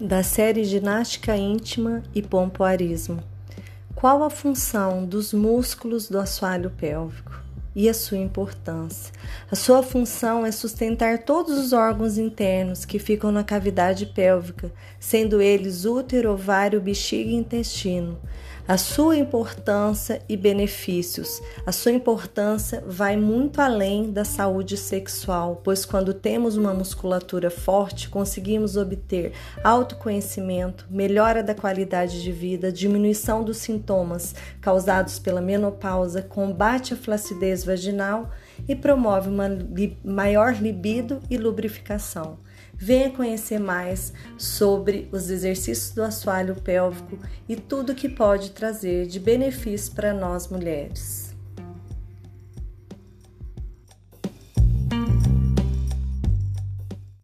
da série Ginástica Íntima e Pompoarismo. Qual a função dos músculos do assoalho pélvico e a sua importância? A sua função é sustentar todos os órgãos internos que ficam na cavidade pélvica, sendo eles útero, ovário, bexiga e intestino a sua importância e benefícios. A sua importância vai muito além da saúde sexual, pois quando temos uma musculatura forte, conseguimos obter autoconhecimento, melhora da qualidade de vida, diminuição dos sintomas causados pela menopausa, combate à flacidez vaginal e promove uma maior libido e lubrificação. Venha conhecer mais sobre os exercícios do assoalho pélvico e tudo que pode trazer de benefício para nós mulheres.